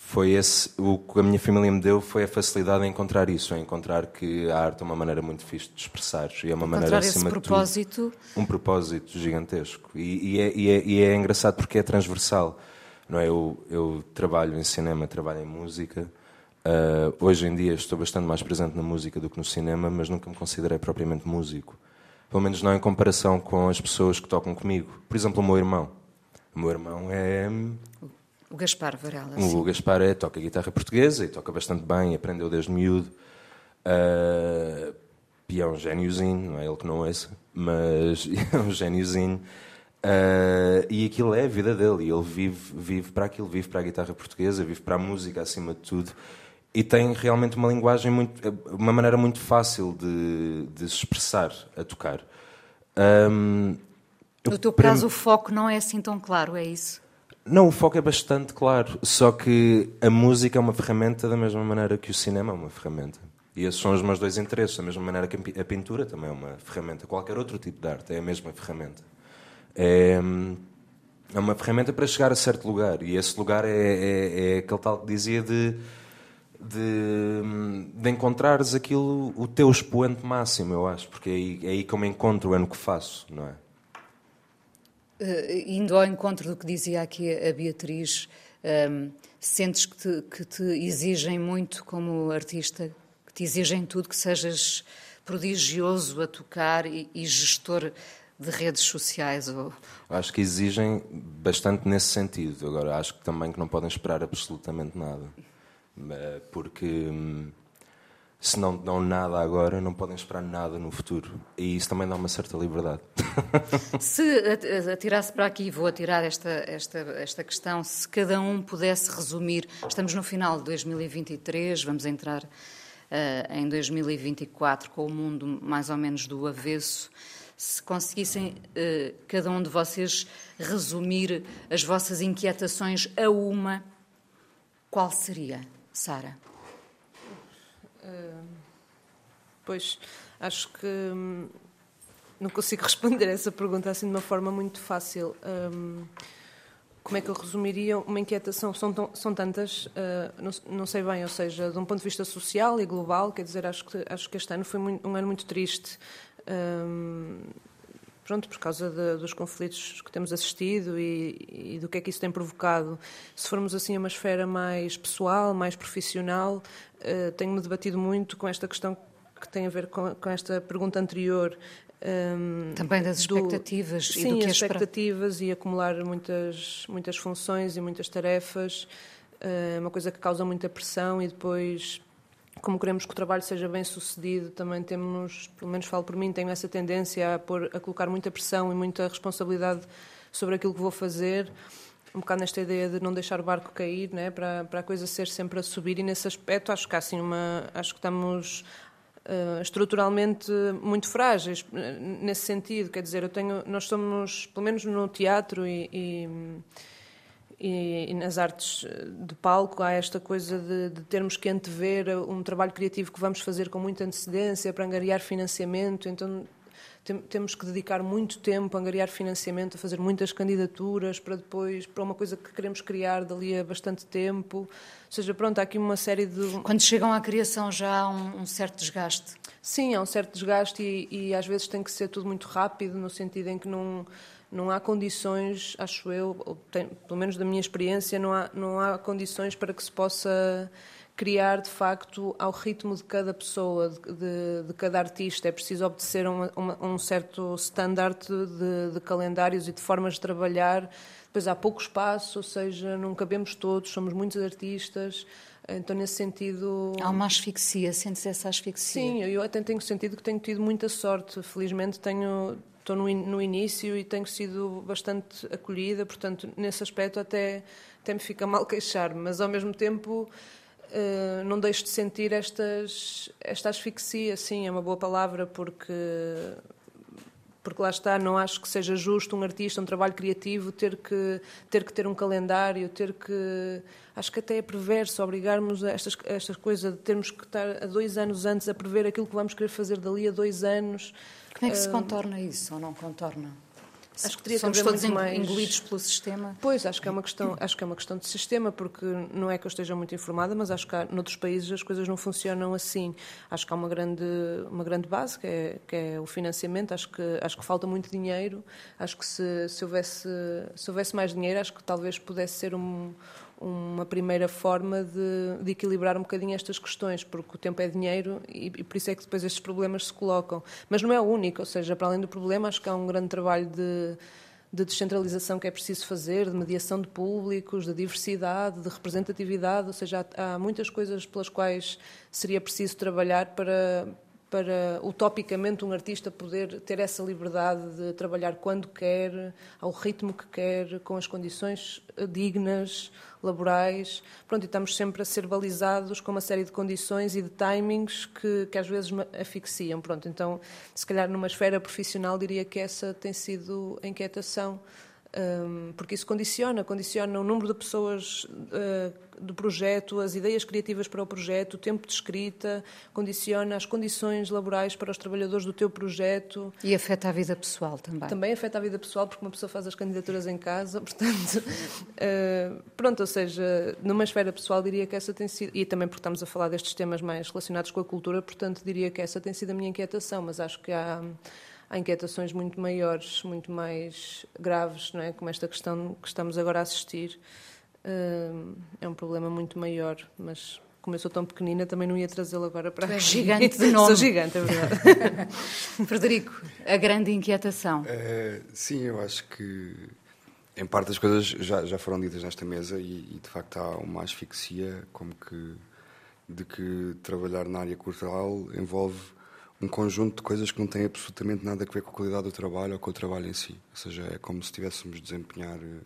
foi esse o que a minha família me deu foi a facilidade em encontrar isso, em encontrar que a arte é uma maneira muito fixe de expressar e é uma maneira acima esse propósito. de tudo, um propósito gigantesco e, e, é, e, é, e, é, engraçado porque é transversal, não é? Eu, eu trabalho em cinema, trabalho em música. Uh, hoje em dia estou bastante mais presente na música do que no cinema, mas nunca me considerei propriamente músico. Pelo menos não em comparação com as pessoas que tocam comigo. Por exemplo, o meu irmão. O meu irmão é o Gaspar Varela. O sim. Gaspar é, toca guitarra portuguesa e toca bastante bem, aprendeu desde miúdo. Uh, e é um gêniozinho, não é ele que não ouça, mas é um gêniozinho. Uh, e aquilo é a vida dele, e ele vive, vive para aquilo, vive para a guitarra portuguesa, vive para a música acima de tudo. E tem realmente uma linguagem, muito, uma maneira muito fácil de, de se expressar a tocar. Um, no teu caso, o foco não é assim tão claro, é isso? Não, o foco é bastante claro, só que a música é uma ferramenta da mesma maneira que o cinema é uma ferramenta. E esses são os meus dois interesses, da mesma maneira que a pintura também é uma ferramenta. Qualquer outro tipo de arte é a mesma ferramenta. É, é uma ferramenta para chegar a certo lugar, e esse lugar é, é, é aquele tal que dizia de, de, de, encontrares aquilo, o teu expoente máximo, eu acho, porque é aí, é aí que eu me encontro, é no que faço, não é? Uh, indo ao encontro do que dizia aqui a Beatriz, um, ehm, sentes que te, que te, exigem muito como artista, que te exigem tudo, que sejas prodigioso a tocar e, e gestor de redes sociais? Ou... Acho que exigem bastante nesse sentido. Agora, acho que também que não podem esperar absolutamente nada. Eh, porque hum, se não dão nada agora, não podem esperar nada no futuro. E isso também dá uma certa liberdade. Se atirasse para aqui, vou atirar esta, esta, esta questão, se cada um pudesse resumir, estamos no final de 2023, vamos entrar uh, em 2024 com o mundo mais ou menos do avesso. Se conseguissem uh, cada um de vocês resumir as vossas inquietações a uma, qual seria, Sara? Pois, acho que hum, não consigo responder essa pergunta assim de uma forma muito fácil. Hum, como é que eu resumiria uma inquietação? São, tão, são tantas, uh, não, não, sei bem, ou seja, de um ponto de vista social e global, quer dizer, acho que, acho que este ano foi muito, um ano muito triste. Um, pronto, por causa de, dos conflitos que temos assistido e, e, do que é que isso tem provocado. Se formos assim a uma esfera mais pessoal, mais profissional, uh, tenho-me debatido muito com esta questão que tem a ver com, com esta pergunta anterior. Um, Também das expectativas do, e sim, do que as expectativas e acumular muitas, muitas funções e muitas tarefas, é uh, uma coisa que causa muita pressão e depois como queremos que o trabalho seja bem sucedido, também temos, pelo menos falo por mim, tenho essa tendência a, pôr, a colocar muita pressão e muita responsabilidade sobre aquilo que vou fazer, um bocado nesta ideia de não deixar o barco cair, né, para, para a coisa ser sempre a subir, e nesse aspecto acho que há assim uma, acho que estamos uh, estruturalmente muito frágeis nesse sentido, quer dizer, eu tenho, nós somos, pelo menos no teatro e, e e, e, nas artes de palco há esta coisa de, de, termos que antever um trabalho criativo que vamos fazer com muita antecedência para angariar financiamento, então tem, temos que dedicar muito tempo a angariar financiamento, a fazer muitas candidaturas para depois, para uma coisa que queremos criar dali a bastante tempo. Ou seja, pronto, há aqui uma série de... Quando chegam à criação já há um, um certo desgaste? Sim, há um certo desgaste e, e às vezes tem que ser tudo muito rápido, no sentido em que não não há condições, acho eu, tem, pelo menos da minha experiência, não há, não há condições para que se possa criar de facto ao ritmo de cada pessoa, de, de, cada artista. É preciso obedecer a uma, uma, um certo standard de, de, calendários e de formas de trabalhar. Depois há pouco espaço, ou seja, não cabemos todos, somos muitos artistas. Então, nesse sentido. Há uma asfixia, sente-se essa asfixia? Sim, eu até tenho sentido que tenho tido muita sorte. Felizmente, tenho, estou no, no, início e tenho sido bastante acolhida, portanto, nesse aspecto até, até me fica mal queixar, mas ao mesmo tempo uh, não deixo de sentir estas, esta asfixia, sim, é uma boa palavra, porque porque lá está, não acho que seja justo um artista, um trabalho criativo, ter que ter, que ter um calendário, ter que. Acho que até é perverso obrigarmos a estas, a estas coisas, de termos que estar a dois anos antes a prever aquilo que vamos querer fazer dali a dois anos. Como é que se contorna isso ou não contorna? Acho que teria Somos todos mais... engolidos pelo sistema. Pois, acho que é uma questão, acho que é uma questão de sistema, porque não é que eu esteja muito informada, mas acho que há, noutros países as coisas não funcionam assim. Acho que há uma grande, uma grande base que é, que é o financiamento. Acho que acho que falta muito dinheiro. Acho que se, se houvesse se houvesse mais dinheiro, acho que talvez pudesse ser um uma primeira forma de, de, equilibrar um bocadinho estas questões, porque o tempo é dinheiro e, e, por isso é que depois estes problemas se colocam. Mas não é o único, ou seja, para além do problema, acho que há um grande trabalho de, de descentralização que é preciso fazer, de mediação de públicos, de diversidade, de representatividade, ou seja, há, há muitas coisas pelas quais seria preciso trabalhar para para utopicamente um artista poder ter essa liberdade de trabalhar quando quer, ao ritmo que quer, com as condições dignas, laborais. Pronto, e estamos sempre a ser balizados com uma série de condições e de timings que, que às vezes asfixiam. Pronto, então, se calhar numa esfera profissional diria que essa tem sido a inquietação um, porque isso condiciona, condiciona o número de pessoas uh, do projeto, as ideias criativas para o projeto, o tempo de escrita, condiciona as condições laborais para os trabalhadores do teu projeto. E afeta a vida pessoal também. Também afeta a vida pessoal, porque uma pessoa faz as candidaturas em casa, portanto, uh, pronto, ou seja, numa esfera pessoal diria que essa tem sido, e também porque estamos a falar destes temas mais relacionados com a cultura, portanto diria que essa tem sido a minha inquietação, mas acho que há há inquietações muito maiores, muito mais graves, não é? como esta questão que estamos agora a assistir. Hum, é um problema muito maior, mas como eu sou tão pequenina, também não ia trazê-lo agora para aqui. gigante de nome. Sou gigante, é verdade. Frederico, a grande inquietação. Uh, sim, eu acho que em parte as coisas já, já foram ditas nesta mesa e, e, de facto há uma asfixia como que de que trabalhar na área cultural envolve um conjunto de coisas que não têm absolutamente nada a ver com a qualidade do trabalho ou com o trabalho em si. Ou seja, é como se estivéssemos a desempenhar eh,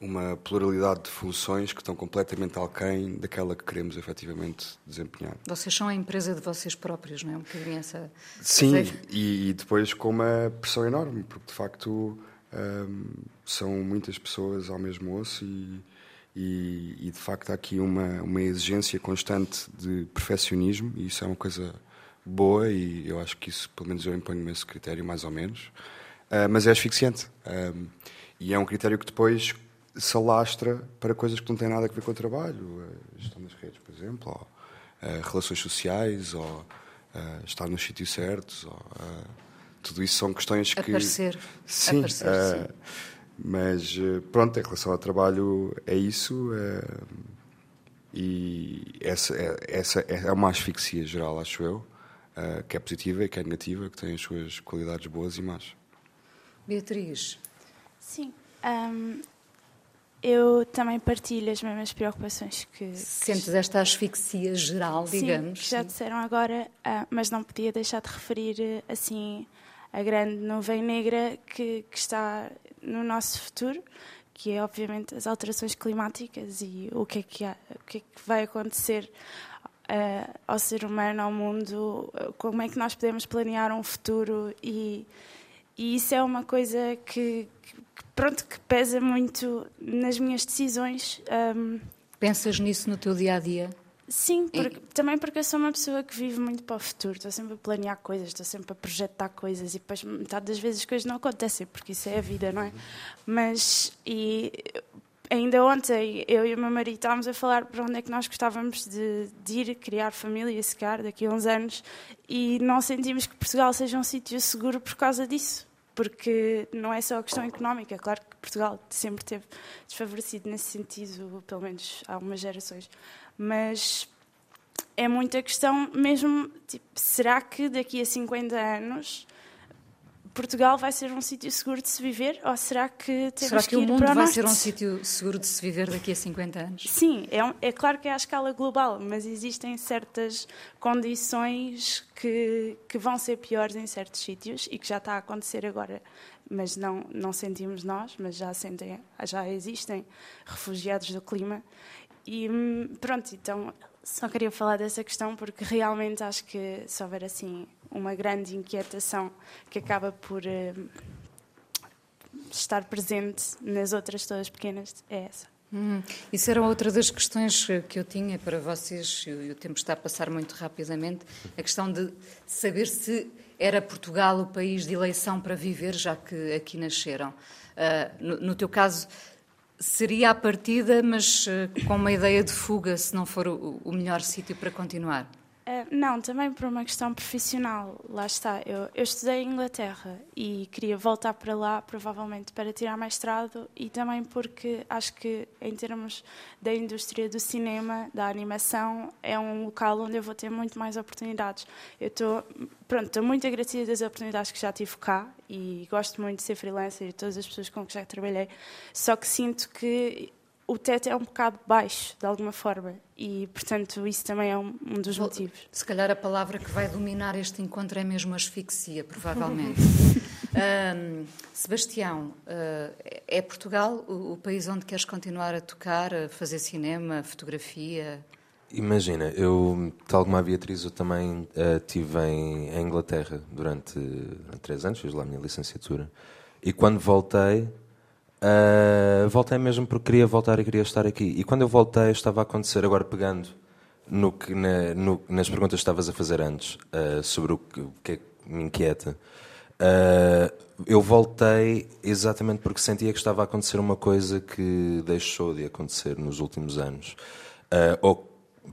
uma pluralidade de funções que estão completamente aquém daquela que queremos efetivamente desempenhar. Vocês são a empresa de vocês próprios, não é? Um bocadinho essa. Sim, e, e, depois com uma pressão enorme, porque de facto hum, são muitas pessoas ao mesmo osso e, e, e, de facto há aqui uma, uma exigência constante de perfeccionismo, e isso é uma coisa boa e eu acho que isso, pelo menos eu imponho-me esse critério, mais ou menos. Uh, mas é asfixiante. Um, e é um critério que depois se alastra para coisas que não têm nada a ver com o trabalho. A gestão das redes, por exemplo, ou uh, relações sociais, ou uh, estar nos sítios certos. Ou, tudo isso são questões que. Aparecer. Sim. Aparecer, sim. Mas pronto, em relação ao trabalho, é isso. e essa, é, essa é uma asfixia geral, acho eu uh, que é positiva e que é negativa, que tem as suas qualidades boas e más. Beatriz. Sim. Um, eu também partilho as mesmas preocupações que. Sentes que... esta asfixia geral, digamos. Sim, que já disseram agora, uh, mas não podia deixar de referir assim a grande nuvem negra que, que está no nosso futuro, que é obviamente as alterações climáticas e o que é que, há, o que, é que vai acontecer uh, ao ser humano, ao mundo, como é que nós podemos planear um futuro e, e isso é uma coisa que, que, pronto que pesa muito nas minhas decisões. Um, Pensas nisso no teu dia a dia? Sim, porque, também porque eu sou uma pessoa que vive muito para o futuro, estou sempre a planear coisas, estou sempre a projetar coisas e depois metade das vezes as coisas não acontecem, porque isso é a vida, não é? Mas e ainda ontem eu e o meu marido estávamos a falar para onde é que nós gostávamos de, de ir criar família, se calhar, daqui a uns anos, e não sentimos que Portugal seja um sítio seguro por causa disso. Porque não é só a questão económica, claro que Portugal sempre teve desfavorecido nesse sentido, pelo menos há umas gerações, mas é muita questão mesmo, tipo, será que daqui a 50 anos Portugal vai ser um sítio seguro de se viver ou será que temos será que, que o mundo vai norte? ser um sítio seguro de se viver daqui a 50 anos? Sim, é, um, é, claro que é à escala global, mas existem certas condições que, que vão ser piores em certos sítios e que já está a acontecer agora, mas não, não sentimos nós, mas já, sentem, já existem refugiados do clima e hum, pronto, então só queria falar dessa questão porque realmente acho que se houver assim uma grande inquietação que acaba por uh, estar presente nas outras todas pequenas é essa. Hum, isso era outra das questões que eu tinha para vocês, e o tempo está a passar muito rapidamente, a questão de saber se era Portugal o país de eleição para viver, já que aqui nasceram. Uh, no, no, teu caso, seria a partida, mas uh, com uma ideia de fuga, se não for o, o melhor sítio para continuar? Uh, não, também por uma questão profissional. Lá está. Eu, eu, estudei em Inglaterra e queria voltar para lá, provavelmente para tirar mestrado, e também porque acho que, em termos da indústria do cinema, da animação, é um local onde eu vou ter muito mais oportunidades. Eu estou, pronto, estou muito agradecida das oportunidades que já tive cá e gosto muito de ser freelancer e todas as pessoas com que já trabalhei. Só que sinto que o teto é um bocado baixo, de alguma forma, e, portanto, isso também é um, um dos motivos. Se calhar a palavra que vai dominar este encontro é mesmo asfixia, provavelmente. um, Sebastião, uh, é Portugal o, o, país onde queres continuar a tocar, a fazer cinema, fotografia? Imagina, eu, tal como a Beatriz, eu também uh, estive em, em Inglaterra durante, durante três anos, fiz lá a minha licenciatura, e quando voltei Uh, voltei mesmo porque queria voltar e queria estar aqui. E quando eu voltei, estava a acontecer, agora pegando no que, na, no, nas perguntas que estavas a fazer antes, uh, sobre o que, o que, é que me inquieta. Uh, eu voltei exatamente porque sentia que estava a acontecer uma coisa que deixou de acontecer nos últimos anos. ou,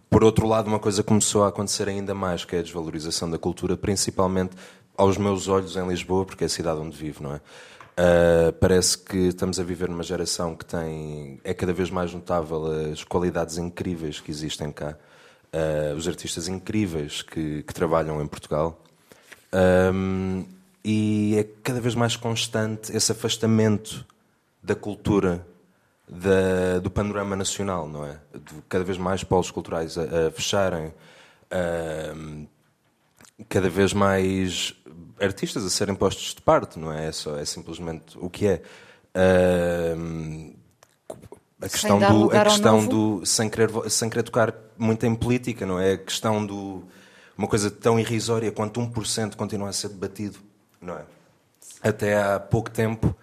por outro lado, uma coisa começou a acontecer ainda mais, que é a desvalorização da cultura, principalmente aos meus olhos em Lisboa, porque é a cidade onde vivo, não é? Uh, parece que estamos a viver numa geração que tem. É cada vez mais notável as qualidades incríveis que existem cá, uh, os artistas incríveis que, que trabalham em Portugal. Um, e é cada vez mais constante esse afastamento da cultura da, do panorama nacional, não é? Cada vez mais polos culturais a, a fecharem, uh, cada vez mais artistas a serem postos de parte, não é? É, só, é simplesmente o que é. Uh, a questão do, a questão do sem querer, sem querer tocar muito em política, não é? A questão do uma coisa tão irrisória quanto 1% continua a ser debatido, não é? Até há pouco tempo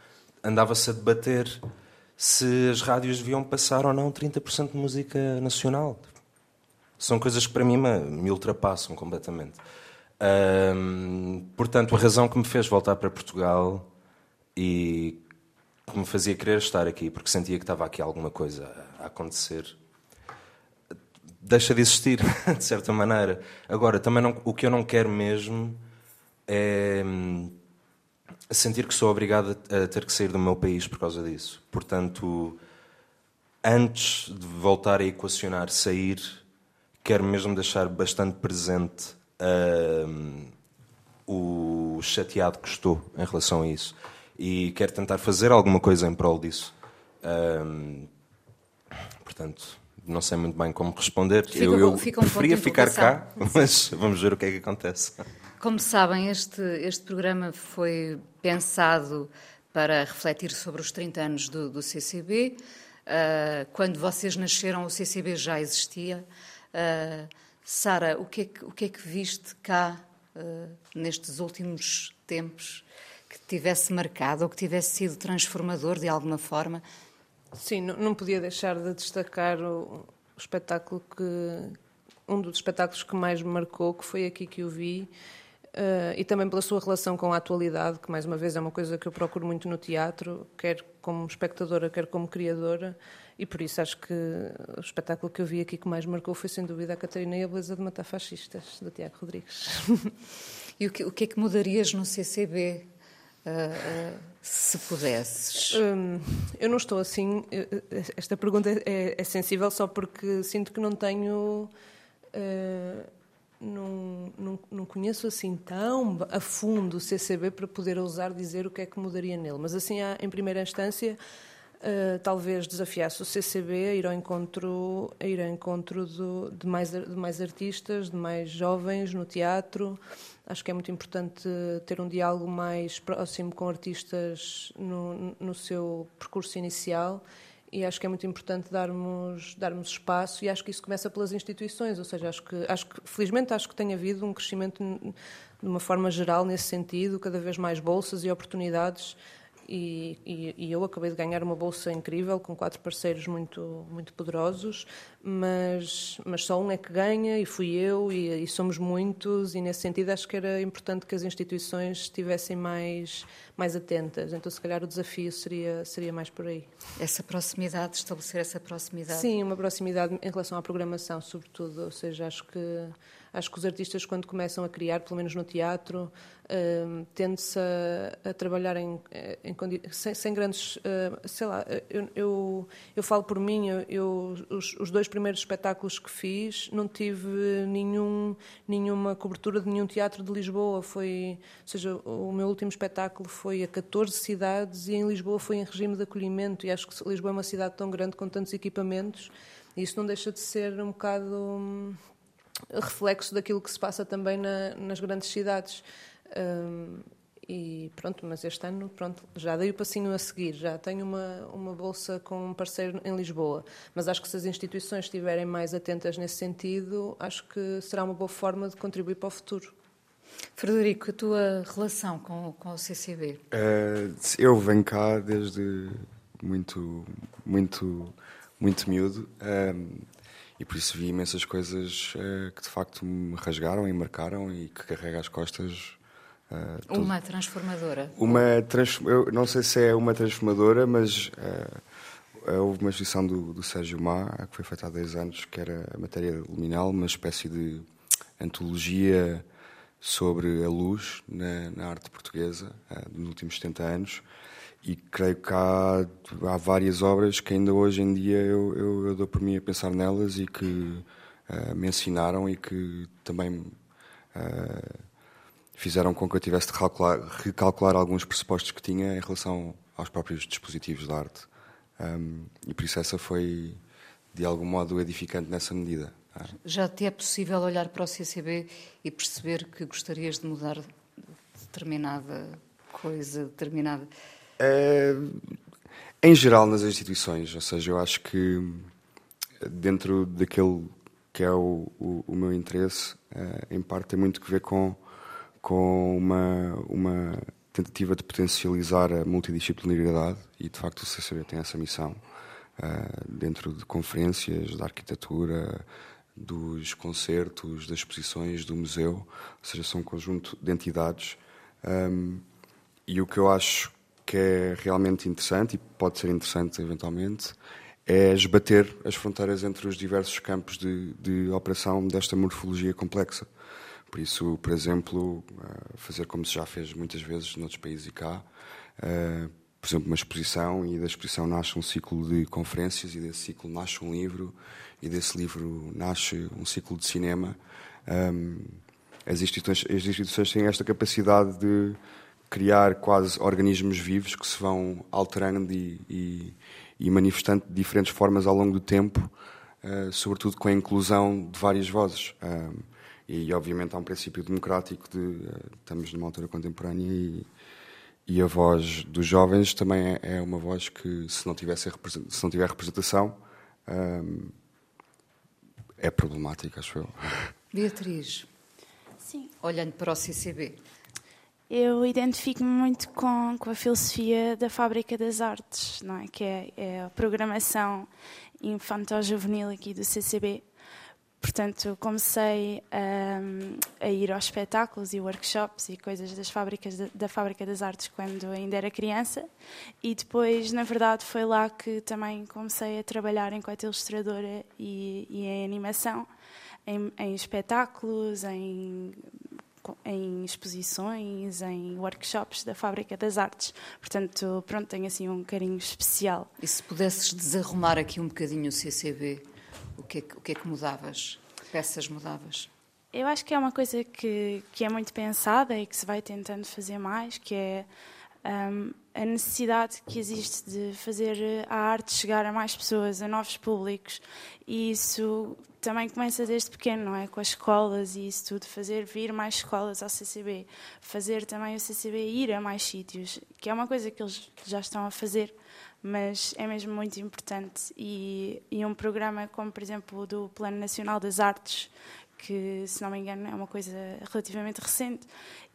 andava-se a debater se as rádios deviam passar ou não 30% de música nacional. São coisas que para mim me, me ultrapassam completamente. Portanto, a razão que me fez voltar para Portugal e que me fazia querer estar aqui, porque sentia que estava aqui alguma coisa a acontecer, deixa de existir, de certa maneira. Agora, também não, o que eu não quero mesmo é hum, sentir que sou obrigado a ter que sair do meu país por causa disso. Portanto, antes de voltar a equacionar sair, quero mesmo deixar bastante presente uh, o chateado que estou em relação a isso. E quero tentar fazer alguma coisa em prol disso. Uh, portanto, não sei muito bem como responder. Fica, eu eu fica um preferia ficar cá, mas vamos ver o que é que acontece. Como sabem, este, este programa foi pensado para refletir sobre os 30 anos do, do CCB. Uh, quando vocês nasceram, o CCB já existia. Uh, Sara, o, que é que, o que é que viste cá uh, nestes últimos tempos que tivesse marcado ou que tivesse sido transformador de alguma forma? Sim, não, não podia deixar de destacar o, o, espetáculo que. um dos espetáculos que mais me marcou, que foi aqui que eu vi. Uh, e também pela sua relação com a atualidade, que mais uma vez é uma coisa que eu procuro muito no teatro, quer como espectadora, quer como criadora, e por isso acho que o espetáculo que eu vi aqui que mais marcou foi sem dúvida a Catarina e a Beleza de Matar Fascistas, do Tiago Rodrigues. e o que, o que é que mudarias no CCB? Uh, uh, se pudesses? Um, eu não estou assim. Esta pergunta é, é, sensível só porque sinto que não tenho. Uh, não, não, não, conheço assim tão a fundo o CCB para poder ousar dizer o que é que mudaria nele. Mas assim, em primeira instância, uh, talvez desafiasse o CCB a ir ao encontro, a ir ao encontro do, de, mais, de mais artistas, de mais jovens no teatro. Acho que é muito importante ter um diálogo mais próximo com artistas no, no seu percurso inicial e acho que é muito importante darmos, darmos espaço e acho que isso começa pelas instituições, ou seja, acho que, acho que felizmente acho que tem havido um crescimento de uma forma geral nesse sentido, cada vez mais bolsas e oportunidades e, e, e, eu acabei de ganhar uma bolsa incrível com quatro parceiros muito muito poderosos, mas mas só um é que ganha e fui eu e, e, somos muitos e nesse sentido acho que era importante que as instituições estivessem mais mais atentas. Então se calhar o desafio seria seria mais por aí. Essa proximidade, estabelecer essa proximidade. Sim, uma proximidade em relação à programação, sobretudo. Ou seja, acho que acho que os artistas quando começam a criar, pelo menos no teatro uh, tende-se a, a, trabalhar em, em sem, sem, grandes, uh, sei lá, eu, eu, eu, falo por mim, eu, os, os, dois primeiros espetáculos que fiz não tive nenhum, nenhuma cobertura de nenhum teatro de Lisboa, foi, ou seja, o meu último espetáculo foi a 14 cidades e em Lisboa foi em regime de acolhimento. E acho que Lisboa é uma cidade tão grande com tantos equipamentos e isso não deixa de ser um bocado hum, reflexo daquilo que se passa também na, nas grandes cidades. Um, e pronto, mas este ano pronto, já dei o passinho a seguir, já tenho uma, uma bolsa com um parceiro em Lisboa, mas acho que se as instituições estiverem mais atentas nesse sentido, acho que será uma boa forma de contribuir para o futuro. Frederico, a tua relação com, com o CCB? Uh, eh, eu venho cá desde muito, muito, muito miúdo. Um, e por isso vi imensas coisas uh, que de facto me rasgaram e marcaram e que carrega as costas Uh, uma transformadora? Uma trans, eu não sei se é uma transformadora, mas uh, houve uma exposição do, do Sérgio Má, que foi feita há 10 anos, que era a matéria luminal, uma espécie de antologia sobre a luz na, na arte portuguesa uh, dos últimos 70 anos. E creio que há, há várias obras que ainda hoje em dia eu, eu, eu dou por mim a pensar nelas e que me ensinaram e que também fizeram com que eu tivesse de recalcular, recalcular alguns pressupostos que tinha em relação aos próprios dispositivos de arte. Um, e por isso essa foi, de algum modo, edificante nessa medida. Já te é possível olhar para o CCB e perceber que gostarias de mudar determinada coisa, determinada. É, em geral, nas instituições, ou seja, eu acho que dentro daquele que é o, o, o meu interesse, é, em parte tem muito que ver com com uma, uma tentativa de potencializar a multidisciplinaridade e, de facto, o CCB tem essa missão dentro de conferências, da arquitetura, dos concertos, das exposições, do museu, ou seja, são um conjunto de entidades. Um, e o que eu acho que é realmente interessante, e pode ser interessante eventualmente, é esbater as fronteiras entre os diversos campos de, de operação desta morfologia complexa. Por isso, por exemplo, eh, fazer como se já fez muitas vezes noutros países e cá, eh, por exemplo, uma exposição e da exposição nasce um ciclo de conferências e desse ciclo nasce um livro e desse livro nasce um ciclo de cinema. Ehm, as instituições, as instituições têm esta capacidade de criar quase organismos vivos que se vão alterando e, e, e manifestando de diferentes formas ao longo do tempo, eh, sobretudo com a inclusão de várias vozes. Ehm, e, obviamente, há um princípio democrático de uh, estamos numa altura contemporânea e, e a voz dos jovens também é, é uma voz que, se não, tivesse se não tiver representação, é problemática, acho eu. Beatriz, Sim. olhando para o CCB. Eu identifico-me muito com, com a filosofia da Fábrica das Artes, não é? que é, é a programação infantil-juvenil aqui do CCB, Portanto, comecei um, a ir aos espetáculos e workshops e coisas das fábricas da Fábrica das Artes quando ainda era criança e depois, na verdade, foi lá que também comecei a trabalhar enquanto ilustradora e, e em animação, em, em espetáculos, em, em exposições, em workshops da Fábrica das Artes. Portanto, pronto, tenho assim um carinho especial. E se pudesses desarrumar aqui um bocadinho o CCB? o que, é que, o que é que mudavas? Que peças mudavas? Eu acho que é uma coisa que, que é muito pensada e que se vai tentando fazer mais, que é um, a necessidade que existe de fazer a arte chegar a mais pessoas, a novos públicos, e isso também começa desde pequeno, não é? Com as escolas e isso tudo, fazer vir mais escolas ao CCB, fazer também o CCB ir a mais sítios, que é uma coisa que eles já estão a fazer, mas é mesmo muito importante. E, e um programa como, por exemplo, o do Plano Nacional das Artes, que, se não me engano, é uma coisa relativamente recente,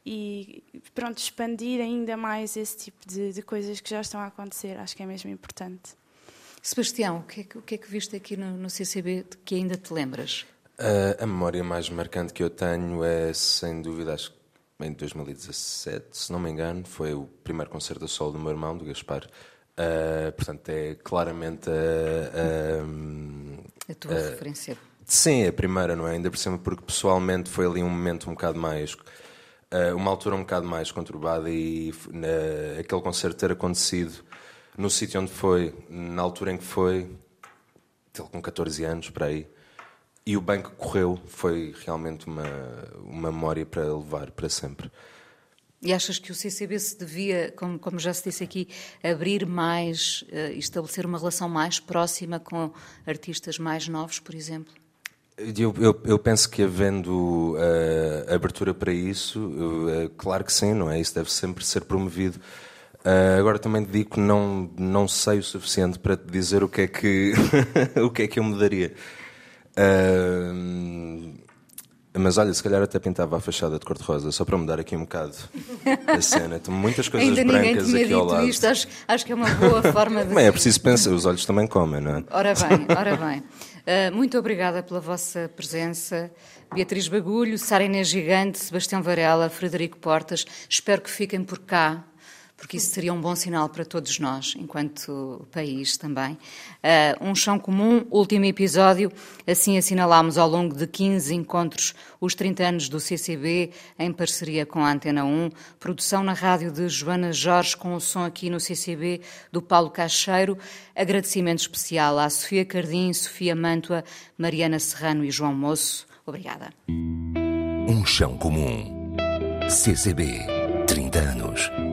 e pronto, expandir ainda mais esse tipo de, de, coisas que já estão a acontecer, acho que é mesmo importante. Sebastião, o que é que, o que, é que viste aqui no, no CCB que ainda te lembras? Uh, a memória mais marcante que eu tenho é, sem dúvida, acho que em 2017, se não me engano, foi o primeiro concerto a solo do meu irmão, do Gaspar. Uh, portanto, é claramente a, a, a tua referência. Sim, a primeira, não é? Ainda por cima, porque pessoalmente foi ali um momento um bocado mais uma altura um bocado mais conturbada e aquele concerto ter acontecido no sítio onde foi, na altura em que foi, ele com 14 anos, para aí, e o bem que correu foi realmente uma, uma memória para levar para sempre. E achas que o CCB se devia, como, como já se disse aqui, abrir mais, uh, estabelecer uma relação mais próxima com artistas mais novos, por exemplo? Eu, eu, eu, penso que havendo uh, abertura para isso, uh, claro que sim, não é? Isso deve sempre ser promovido. Uh, agora também te digo que não, não sei o suficiente para te dizer o que é que, o que, é que eu mudaria. mas olha, se calhar até pintava a fachada de cor-de-rosa, só para mudar aqui um bocado a cena. Tem muitas coisas Ainda brancas aqui ao lado. Isto. Acho, acho que é uma boa forma de. Bem, é preciso pensar, os olhos também comem, não é? Ora bem, ora bem. Uh, muito obrigada pela vossa presença. Beatriz Bagulho, Sara Inês Gigante, Sebastião Varela, Frederico Portas. Espero que fiquem por cá porque isso seria um bom sinal para todos nós, enquanto país também. Uh, um chão comum, último episódio, assim assinalámos ao longo de 15 encontros os 30 anos do CCB, em parceria com a Antena 1, produção na rádio de Joana Jorge, com o som aqui no CCB do Paulo Cacheiro, agradecimento especial à Sofia Cardim, Sofia Mantua, Mariana Serrano e João Moço. Obrigada. Um chão comum. CCB, 30 anos.